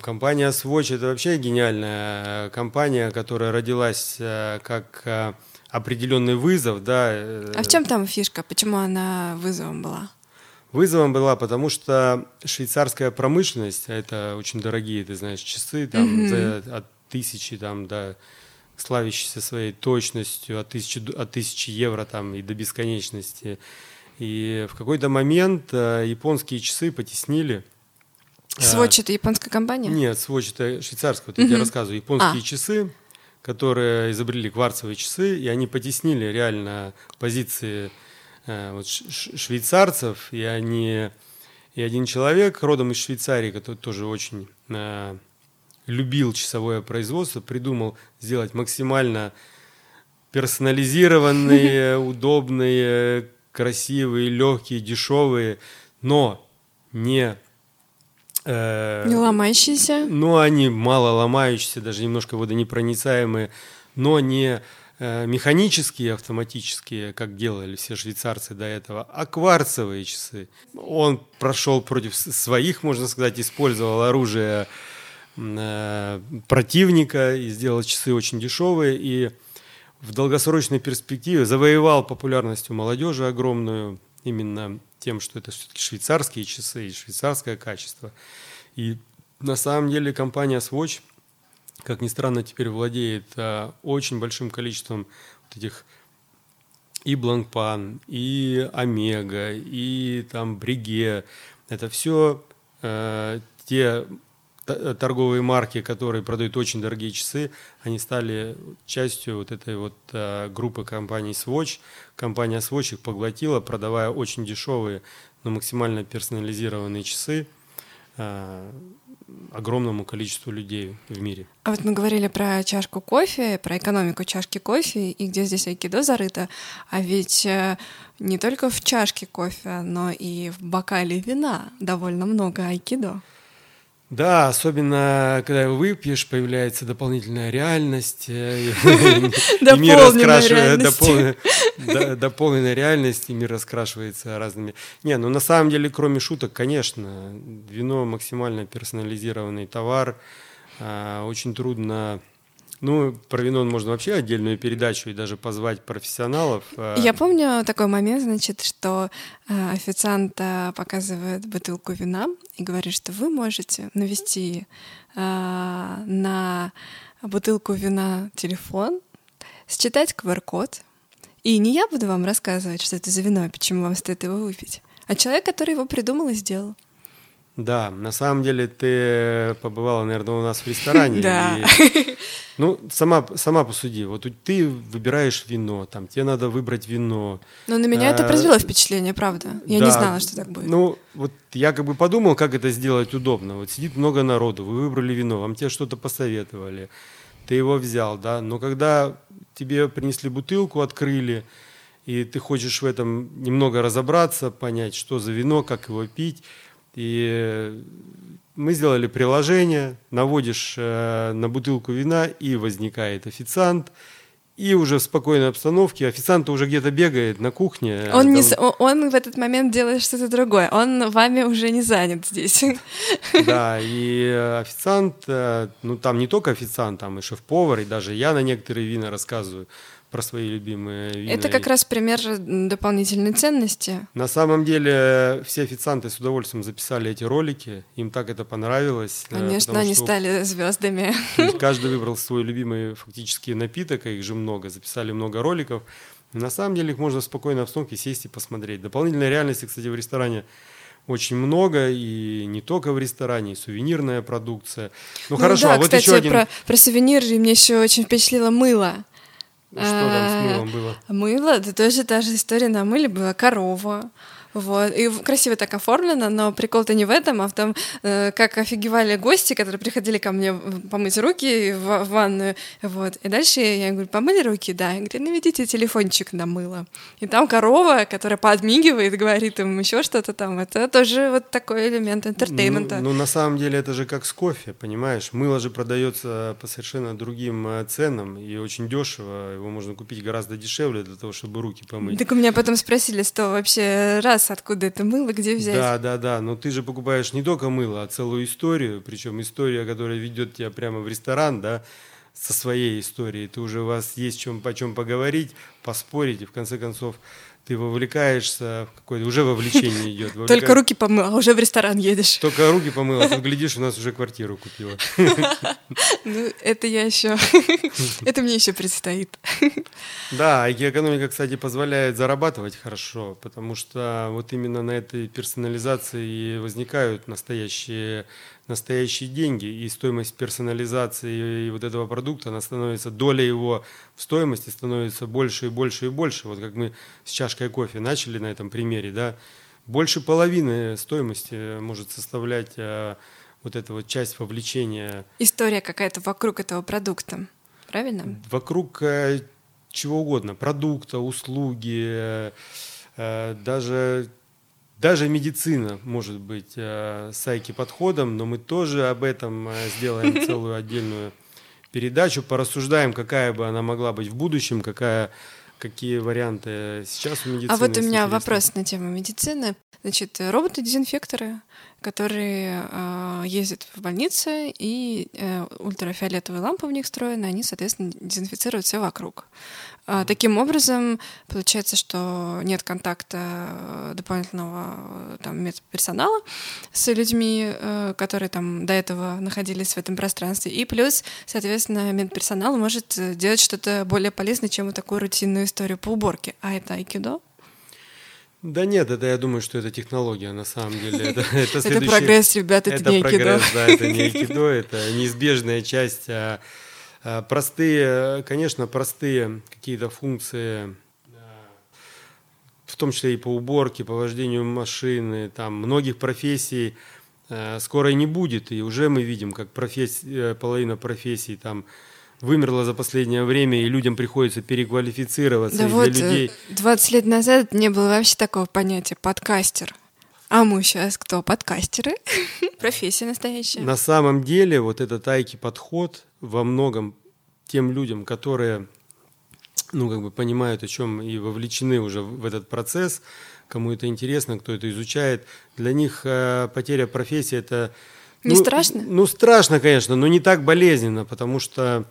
Компания Swatch это вообще гениальная компания, которая родилась э, как э, определенный вызов, да. Э, а в чем там фишка? Почему она вызовом была? Вызовом была, потому что швейцарская промышленность, это очень дорогие, ты знаешь, часы, там mm-hmm. за, от тысячи там до славящиеся своей точностью, от тысячи, от тысячи евро там и до бесконечности. И в какой-то момент японские часы потеснили Swatch это японская компания? Нет, Swatch это швейцарская. Вот я тебе рассказываю. Японские а. часы, которые изобрели кварцевые часы, и они потеснили реально позиции э, вот, швейцарцев, и они и один человек родом из Швейцарии, который тоже очень э, любил часовое производство, придумал сделать максимально персонализированные, удобные, красивые, легкие, дешевые, но не Э, не ломающиеся? Ну, они мало ломающиеся, даже немножко водонепроницаемые, но не э, механические, автоматические, как делали все швейцарцы до этого, а кварцевые часы. Он прошел против своих, можно сказать, использовал оружие э, противника и сделал часы очень дешевые и в долгосрочной перспективе завоевал популярность у молодежи огромную именно тем, что это все-таки швейцарские часы и швейцарское качество. И на самом деле компания Swatch, как ни странно, теперь владеет а, очень большим количеством вот этих и Бланкпан, и Омега, и там Бриге. Это все э, те торговые марки, которые продают очень дорогие часы, они стали частью вот этой вот э, группы компаний Swatch. Компания Swatch их поглотила, продавая очень дешевые, но максимально персонализированные часы э, огромному количеству людей в мире. А вот мы говорили про чашку кофе, про экономику чашки кофе и где здесь айкидо зарыто, а ведь э, не только в чашке кофе, но и в бокале вина довольно много айкидо. Да, особенно когда выпьешь, появляется дополнительная реальность. Дополненная реальность, и мир раскрашивается разными. Не, ну на самом деле, кроме шуток, конечно, вино максимально персонализированный товар. А, очень трудно ну, про вино можно вообще отдельную передачу и даже позвать профессионалов. А. Я помню такой момент, значит, что э, официант э, показывает бутылку вина и говорит, что вы можете навести э, на бутылку вина телефон, считать QR-код. И не я буду вам рассказывать, что это за вино и почему вам стоит его выпить, а человек, который его придумал и сделал. Да, на самом деле ты побывала, наверное, у нас в ресторане. Да. И, ну, сама, сама посуди. Вот ты выбираешь вино, там, тебе надо выбрать вино. Ну, на меня это А, произвело впечатление, правда. Я не да. знала, что так будет. Ну, вот я как бы подумал, как это сделать удобно. Вот сидит много народу, вы выбрали вино, вам тебе что-то посоветовали, ты его взял, да, но когда тебе принесли бутылку, открыли, и ты хочешь в этом немного разобраться, понять, что за вино, как его пить, и мы сделали приложение, наводишь э, на бутылку вина, и возникает официант, и уже в спокойной обстановке официант уже где-то бегает на кухне. Он, не, там- о- он в этот момент делает что-то другое. Он вами уже не занят здесь. Да, и э, официант, э, ну там не только официант, там и шеф-повар, и даже я на некоторые вина рассказываю про свои любимые вина. Это как раз пример м, дополнительной ценности. На самом деле э, все официанты с удовольствием записали эти ролики, им так это понравилось. э, Конечно, потому они что стали звездами. Каждый выбрал свой любимый фактически напиток, а их же много, записали много роликов. На самом деле их можно в спокойной обстановке сесть и посмотреть. Дополнительной реальности, кстати, в ресторане очень много, и не только в ресторане, и сувенирная продукция. Ну, хорошо, да, а вот кстати, еще один... про, про сувениры мне еще очень впечатлило мыло. Что там с А, мылом было? Мыло, это тоже та же история на мыле была корова. Вот. И красиво так оформлено, но прикол-то не в этом, а в том, э, как офигевали гости, которые приходили ко мне помыть руки в, в ванную. Вот. И дальше я говорю, помыли руки? Да. Я говорю, наведите телефончик на мыло. И там корова, которая подмигивает, говорит им еще что-то там. Это тоже вот такой элемент entertainment а. Ну, ну, на самом деле это же как с кофе, понимаешь? Мыло же продается по совершенно другим э, ценам и очень дешево. Его можно купить гораздо дешевле для того, чтобы руки помыть. Так у меня потом спросили, что вообще раз, откуда это мыло, где взять. Да, да, да. Но ты же покупаешь не только мыло, а целую историю. Причем история, которая ведет тебя прямо в ресторан, да, со своей историей. Ты уже у вас есть чем почем поговорить, поспорить, и в конце концов ты вовлекаешься в какое-то уже вовлечение идет. Только Вовлека- руки помыл, а уже в ресторан едешь. Только руки помыла, тут глядишь, у нас уже квартиру купила. Ну, это я еще. Это мне еще предстоит. Да, экономика, кстати, позволяет зарабатывать хорошо, потому что вот именно на этой персонализации возникают настоящие, настоящие деньги, и стоимость персонализации и вот этого продукта, она становится, доля его в стоимости становится больше и больше и больше. Вот как мы с чашкой кофе начали на этом примере, да, больше половины стоимости может составлять а, вот эта вот часть вовлечения История какая-то вокруг этого продукта. Правильно? вокруг э, чего угодно, продукта, услуги, э, даже, даже медицина может быть э, с Айки подходом, но мы тоже об этом э, сделаем целую отдельную передачу, порассуждаем, какая бы она могла быть в будущем, какая, какие варианты сейчас у медицины. А вот у меня вопрос на тему медицины. Значит, роботы-дезинфекторы, которые э, ездят в больницы, и э, ультрафиолетовые лампы в них встроены, они, соответственно, дезинфицируют все вокруг. А, таким образом, получается, что нет контакта э, дополнительного э, там, медперсонала с людьми, э, которые там до этого находились в этом пространстве. И плюс, соответственно, медперсонал может делать что-то более полезное, чем вот такую рутинную историю по уборке. А это айкидо? Да нет, это я думаю, что это технология на самом деле. Это, это, Это прогресс, ребят, это, это не айкидо. прогресс, да, это не айкидо, это неизбежная часть. А, Простые, конечно, простые какие-то функции, а, в том числе и по уборке, по вождению машины, там многих профессий скоро и не будет, и уже мы видим, как профессия, половина профессий там вымерла за последнее время, и людям приходится переквалифицироваться, Да вот, людей... э, 20 лет назад не было вообще такого понятия подкастер. А мы сейчас кто? Подкастеры? Профессия настоящая. На самом деле вот этот айки подход во многом тем людям, которые ну, как бы понимают, о чем и вовлечены уже в этот процесс, кому это интересно, кто это изучает, для них э, потеря профессии это... Не ну, страшно? Ну, страшно, конечно, но не так болезненно, потому что...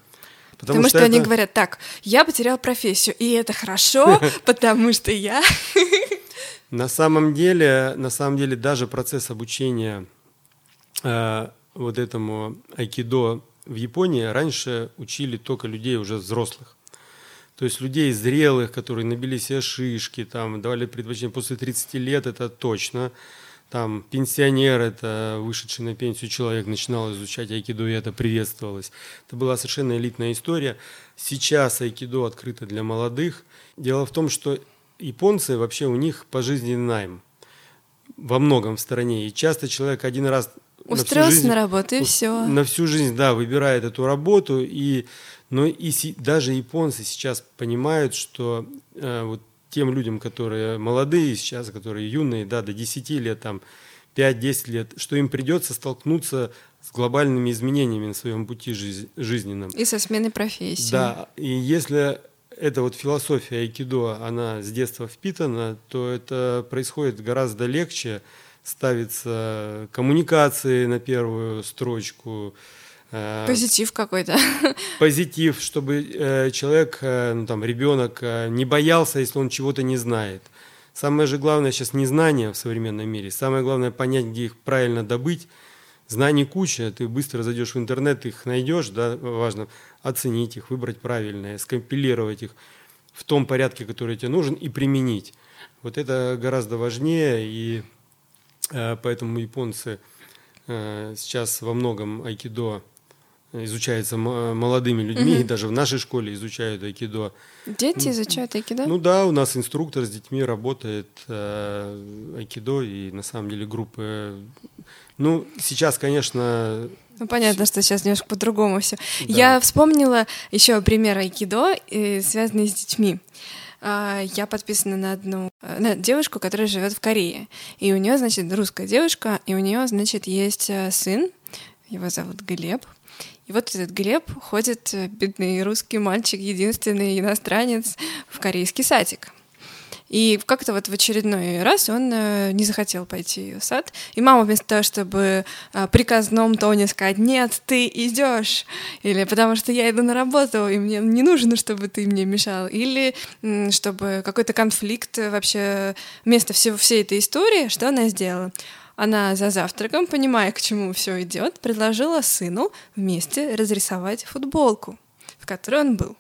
Потому, что, они это- говорят, так, я потерял профессию, и это хорошо, потому что я... На самом деле, на самом деле даже процесс обучения э, вот этому айкидо в Японии раньше учили только людей уже взрослых. То есть людей зрелых, которые набили себе шишки, там, давали предпочтение после 30 лет, это точно. Там пенсионер, это вышедший на пенсию человек, начинал изучать айкидо, и это приветствовалось. Это была совершенно элитная история. Сейчас айкидо открыто для молодых. Дело в том, что японцы вообще у них пожизненный найм во многом в стране. И часто человек один раз Устроился на, жизнь, на работу, и все. На всю жизнь, да, выбирает эту работу. И, но и си, даже японцы сейчас понимают, что э, вот тем людям, которые молодые сейчас, которые юные, да, до 10 лет, там, 5-10 лет, что им придется столкнуться с глобальными изменениями на своем пути жиз- жизненном. И со сменой профессии. Да, и если эта вот философия айкидо, она с детства впитана, то это происходит гораздо легче, ставится коммуникации на первую строчку. Э, позитив какой-то. Позитив, чтобы э, человек, э, ну там ребенок не боялся, если он чего-то не знает. Самое же главное сейчас не знание в современном мире. Самое главное понять, где их правильно добыть. Знаний куча, ты быстро зайдешь в интернет, их найдешь, да, важно оценить их, выбрать правильное, скомпилировать их в том порядке, который тебе нужен, и применить. Вот это гораздо важнее, и Э, поэтому японцы э, сейчас во многом айкидо изучается молодыми людьми, угу. даже в нашей школе изучают айкидо. Дети изучают айкидо? Ну да, у нас инструктор с детьми работает э, айкидо, и на самом деле группы... Ну, сейчас, конечно... Ну, понятно, что сейчас немножко по-другому все. Да. Я вспомнила еще пример айкидо, связанный с детьми. А, я подписана на одну э, на девушку, которая живет в Корее. И у нее, значит, русская девушка, и у нее, значит, есть э, сын, его зовут Глеб. И вот этот Глеб ходит, э, бедный русский мальчик, единственный иностранец, в корейский садик. И как-то вот в очередной раз он э, не захотел пойти в сад. И мама вместо того, чтобы э, приказном тоне сказать «нет, ты идешь», или «потому что я иду на работу, и мне не нужно, чтобы ты мне мешал», или чтобы какой-то конфликт вообще вместо всего всей этой истории, что она сделала? Она за завтраком, понимая, к чему все идет, предложила сыну вместе разрисовать футболку, в которой он был.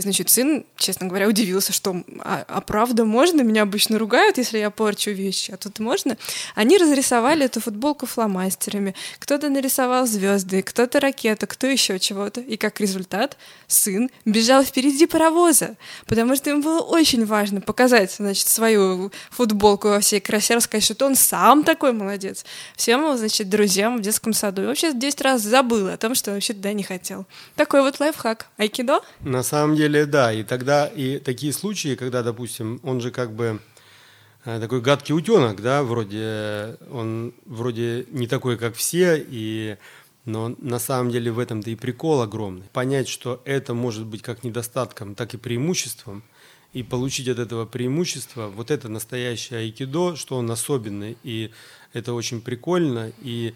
Значит, сын, честно говоря, удивился, что а, а правда можно? Меня обычно ругают, если я порчу вещи, а тут можно. Они разрисовали эту футболку фломастерами. Кто-то нарисовал звезды, кто-то ракету, кто еще чего-то. И как результат сын бежал впереди паровоза, потому что ему было очень важно показать, значит, свою футболку во всей красе, рассказать, что он сам такой молодец. Всем, значит, друзьям в детском саду. И вообще 10 раз забыл о том, что вообще туда не хотел. Такой вот лайфхак. Айкидо? На самом деле деле, да. И тогда и такие случаи, когда, допустим, он же как бы э, такой гадкий утенок, да, вроде он вроде не такой, как все, и но на самом деле в этом-то и прикол огромный. Понять, что это может быть как недостатком, так и преимуществом, и получить от этого преимущества, вот это настоящее айкидо, что он особенный, и это очень прикольно, и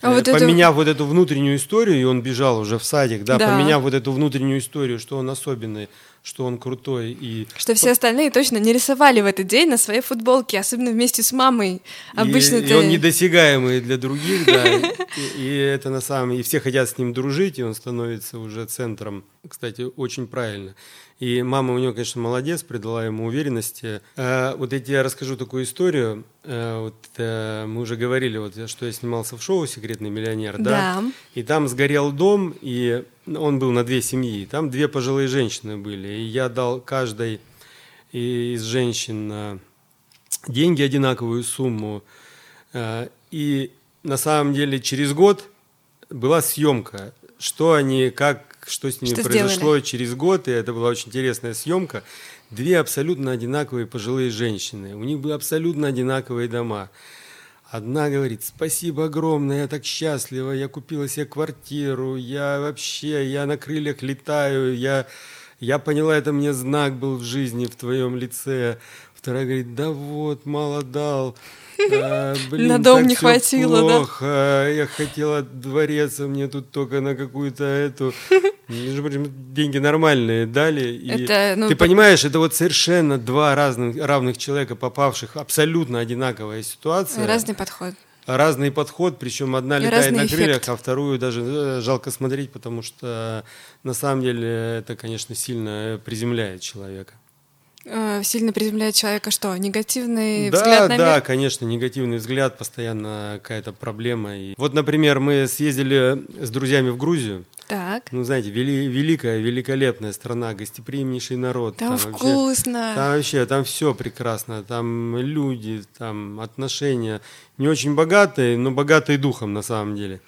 а вот поменяв это... вот эту внутреннюю историю, и он бежал уже в садик, да, да, поменяв вот эту внутреннюю историю, что он особенный, что он крутой. И... Что все остальные точно не рисовали в этот день на своей футболке, особенно вместе с мамой. Обычно и, ты... и он недосягаемый для других, да. И, и это на самом и все хотят с ним дружить, и он становится уже центром. Кстати, очень правильно. И мама у него, конечно, молодец, придала ему уверенности. А, вот я тебе расскажу такую историю. А, вот, а, мы уже говорили, вот, что я снимался в шоу «Секретный миллионер», да? Да. И там сгорел дом, и он был на две семьи. Там две пожилые женщины были. И я дал каждой из женщин деньги, одинаковую сумму. И на самом деле через год была съемка, что они, как что с ними что произошло сделали? через год, и это была очень интересная съемка. Две абсолютно одинаковые пожилые женщины. У них были абсолютно одинаковые дома. Одна говорит, спасибо огромное, я так счастлива, я купила себе квартиру, я вообще, я на крыльях летаю, я, я поняла, это мне знак был в жизни в твоем лице. Вторая говорит, да вот, мало дал. А, блин, на дом не хватило, плохо. да? Я хотела дворец, а мне тут только на какую-то эту... Между прочим, деньги нормальные дали. И это, ну, ты по... понимаешь, это вот совершенно два разных равных человека, попавших в абсолютно одинаковая ситуация. Разный подход. разный подход, причем одна И летает на крыльях, эффект. а вторую даже э, жалко смотреть, потому что на самом деле это, конечно, сильно приземляет человека. Э, Сильно приземляет человека что? Негативный да, взгляд на да, мир? конечно, негативный взгляд, постоянно какая-то проблема. И вот, например, мы съездили с друзьями в Грузию. Так. Ну, знаете, вели- великая, великолепная страна, гостеприимнейший народ. Там, вообще- вкусно. Там вообще, там все прекрасно. Там люди, там отношения. Не очень богатые, но богатые духом на самом деле.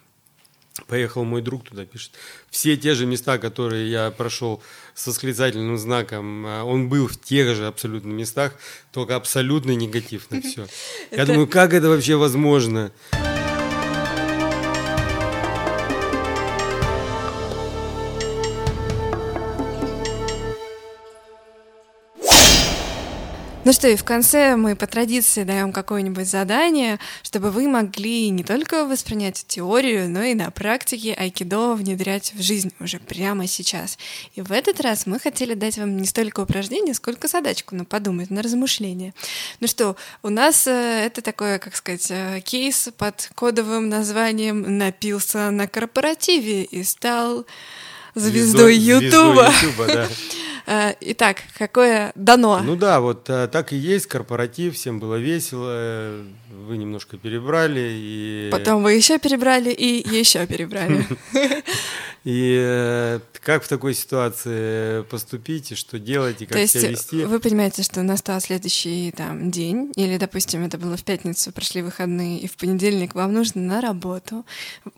Поехал мой друг туда, пишет. Все те же места, которые я прошел с восклицательным знаком, а, он был в тех же абсолютно местах, только абсолютный негатив на все. Я думаю, как это вообще возможно? Ну что, и в конце мы по традиции даем какое-нибудь задание, чтобы вы могли не только воспринять теорию, но и на практике айкидо внедрять в жизнь уже прямо сейчас. И в этот раз мы хотели дать вам не столько упражнение, сколько задачку на подумать, на размышление. Ну что, у нас э, это такое, как сказать, э, кейс под кодовым названием «Напился на корпоративе и стал звездой Звездой- Ютуба». звездой Ютуба, да. Э, Итак, какое дано? Ну да, вот э, так и есть, корпоратив, всем было весело, вы немножко перебрали, и, Потом вы еще перебрали и еще перебрали. и э, как в такой ситуации поступить, и что делать, и как себя вести. вы понимаете, что настал следующий там день, или, допустим, это было в пятницу, прошли выходные, и в понедельник вам нужно на работу.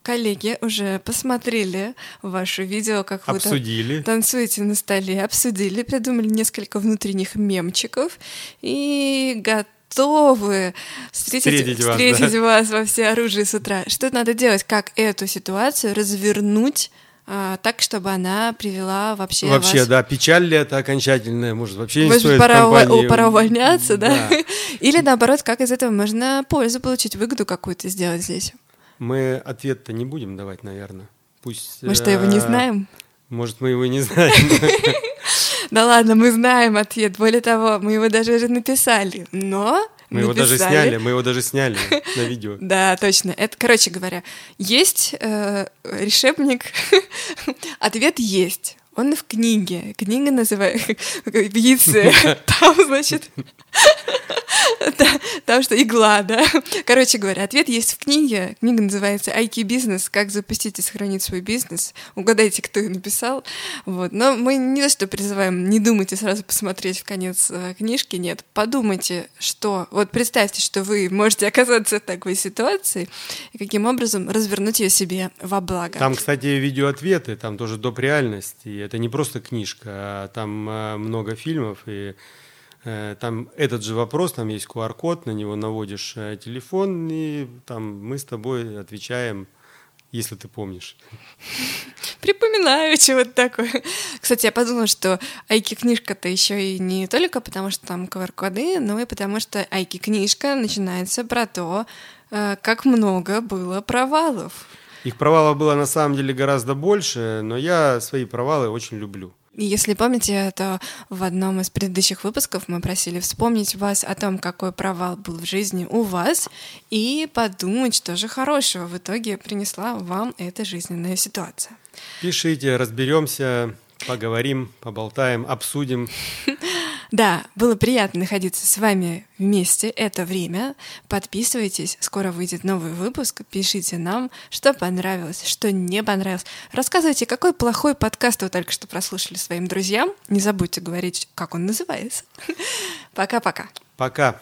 Коллеги уже посмотрели ваше видео, как вы Обсудили. танцуете на столе, обсудили, придумали несколько внутренних мемчиков и готовы встретить, Встретить вас, встретить да. вас во все оружие с утра. Что надо делать? Как эту ситуацию развернуть а, так, чтобы она привела вообще, Вообще, вас... да, печаль ли это окончательная, может, вообще не Может, стоит пора, компании. пора увольняться, да? Да. Или наоборот, как из этого можно пользу получить, выгоду какую-то сделать здесь? Мы ответ-то не будем давать, наверное. Пусть. Мы что, его не э, знаем? Может, мы его не знаем. Да ладно, мы знаем ответ. Более того, мы его даже написали. Но Мы его даже сняли, мы его даже сняли на видео. Да, точно. Это, короче говоря, есть э, решебник. Ответ есть. Он в книге. Книга называется в яйце. Там, значит, та- там что, игла, да? Короче говоря, ответ есть в книге. Книга называется «Айки бизнес. Как запустить и сохранить свой бизнес». Угадайте, кто ее написал. Вот. Но мы не то, что призываем не думайте сразу посмотреть в конец э, книжки. Нет, подумайте, что... Вот представьте, что вы можете оказаться в такой ситуации, и каким образом развернуть ее себе во благо. Там, кстати, видеоответы, там тоже доп. реальность. Это не просто книжка, а там э, много фильмов. И э, там этот же вопрос, там есть QR-код, на него наводишь э, телефон, и там мы с тобой отвечаем, если ты помнишь. Припоминаю чего-то такое. Кстати, я подумала, что Айки-книжка-то еще и не только потому, что там QR-коды, но и потому, что Айки-книжка начинается про то, как много было провалов. Их провалов было на самом деле гораздо больше, но я свои провалы очень люблю. Если помните, то в одном из предыдущих выпусков мы просили вспомнить вас о том, какой провал был в жизни у вас, и подумать, что же хорошего в итоге принесла вам эта жизненная ситуация. Пишите, разберемся, поговорим, поболтаем, обсудим. Да, было приятно находиться с вами вместе это время. Подписывайтесь, скоро выйдет новый выпуск. Пишите нам, что понравилось, что не понравилось. Рассказывайте, какой плохой подкаст вы только что прослушали своим друзьям. Не забудьте говорить, как он называется. Пока-пока. Пока.